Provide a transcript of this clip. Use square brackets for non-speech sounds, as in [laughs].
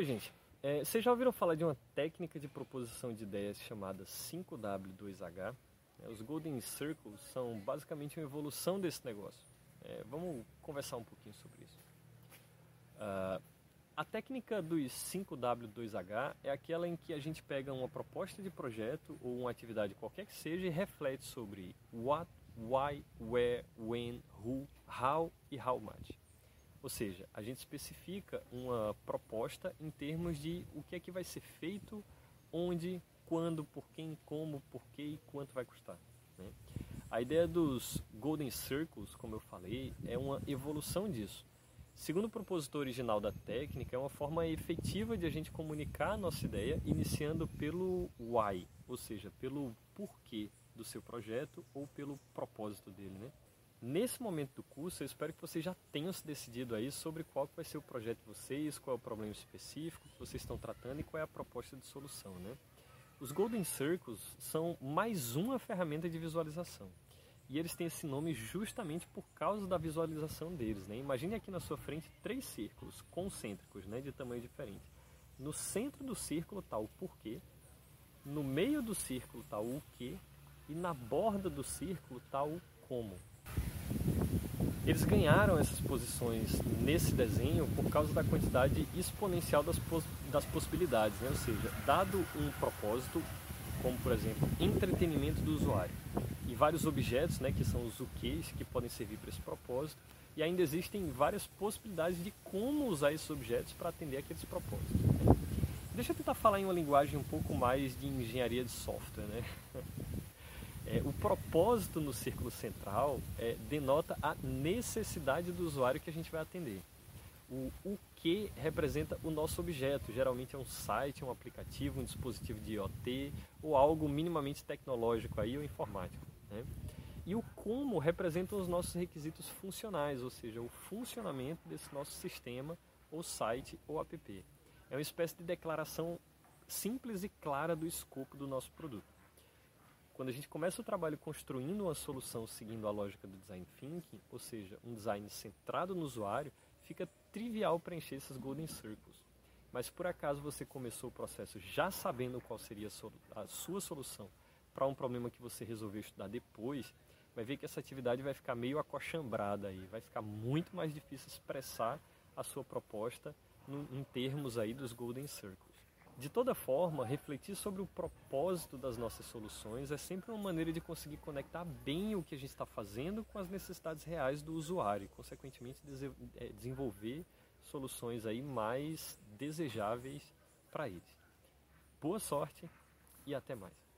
Oi, gente. É, vocês já ouviram falar de uma técnica de proposição de ideias chamada 5W2H? É, os Golden Circles são basicamente uma evolução desse negócio. É, vamos conversar um pouquinho sobre isso. Uh, a técnica dos 5W2H é aquela em que a gente pega uma proposta de projeto ou uma atividade qualquer que seja e reflete sobre what, why, where, when, who, how e how much. Ou seja, a gente especifica uma proposta em termos de o que é que vai ser feito, onde, quando, por quem, como, por que e quanto vai custar. Né? A ideia dos Golden Circles, como eu falei, é uma evolução disso. Segundo o propósito original da técnica, é uma forma efetiva de a gente comunicar a nossa ideia, iniciando pelo why, ou seja, pelo porquê do seu projeto ou pelo propósito dele, né? Nesse momento do curso, eu espero que vocês já tenham se decidido aí sobre qual vai ser o projeto de vocês, qual é o problema específico que vocês estão tratando e qual é a proposta de solução, né? Os Golden Circles são mais uma ferramenta de visualização. E eles têm esse nome justamente por causa da visualização deles, né? Imagine aqui na sua frente três círculos concêntricos, né, de tamanho diferente. No centro do círculo está o porquê, no meio do círculo está o que e na borda do círculo está o como. Eles ganharam essas posições nesse desenho por causa da quantidade exponencial das, poss das possibilidades, né? ou seja, dado um propósito, como por exemplo, entretenimento do usuário, e vários objetos, né, que são os UQs, que podem servir para esse propósito, e ainda existem várias possibilidades de como usar esses objetos para atender aqueles propósitos. Deixa eu tentar falar em uma linguagem um pouco mais de engenharia de software. Né? [laughs] É, o propósito no círculo central é, denota a necessidade do usuário que a gente vai atender. O, o que representa o nosso objeto, geralmente é um site, um aplicativo, um dispositivo de IoT ou algo minimamente tecnológico aí ou informático. Né? E o como representa os nossos requisitos funcionais, ou seja, o funcionamento desse nosso sistema ou site ou app. É uma espécie de declaração simples e clara do escopo do nosso produto. Quando a gente começa o trabalho construindo uma solução seguindo a lógica do design thinking, ou seja, um design centrado no usuário, fica trivial preencher esses golden circles. Mas por acaso você começou o processo já sabendo qual seria a sua solução para um problema que você resolveu estudar depois, vai ver que essa atividade vai ficar meio acochambrada aí, vai ficar muito mais difícil expressar a sua proposta em termos aí dos golden circles. De toda forma, refletir sobre o propósito das nossas soluções é sempre uma maneira de conseguir conectar bem o que a gente está fazendo com as necessidades reais do usuário e, consequentemente, é, desenvolver soluções aí mais desejáveis para eles. Boa sorte e até mais.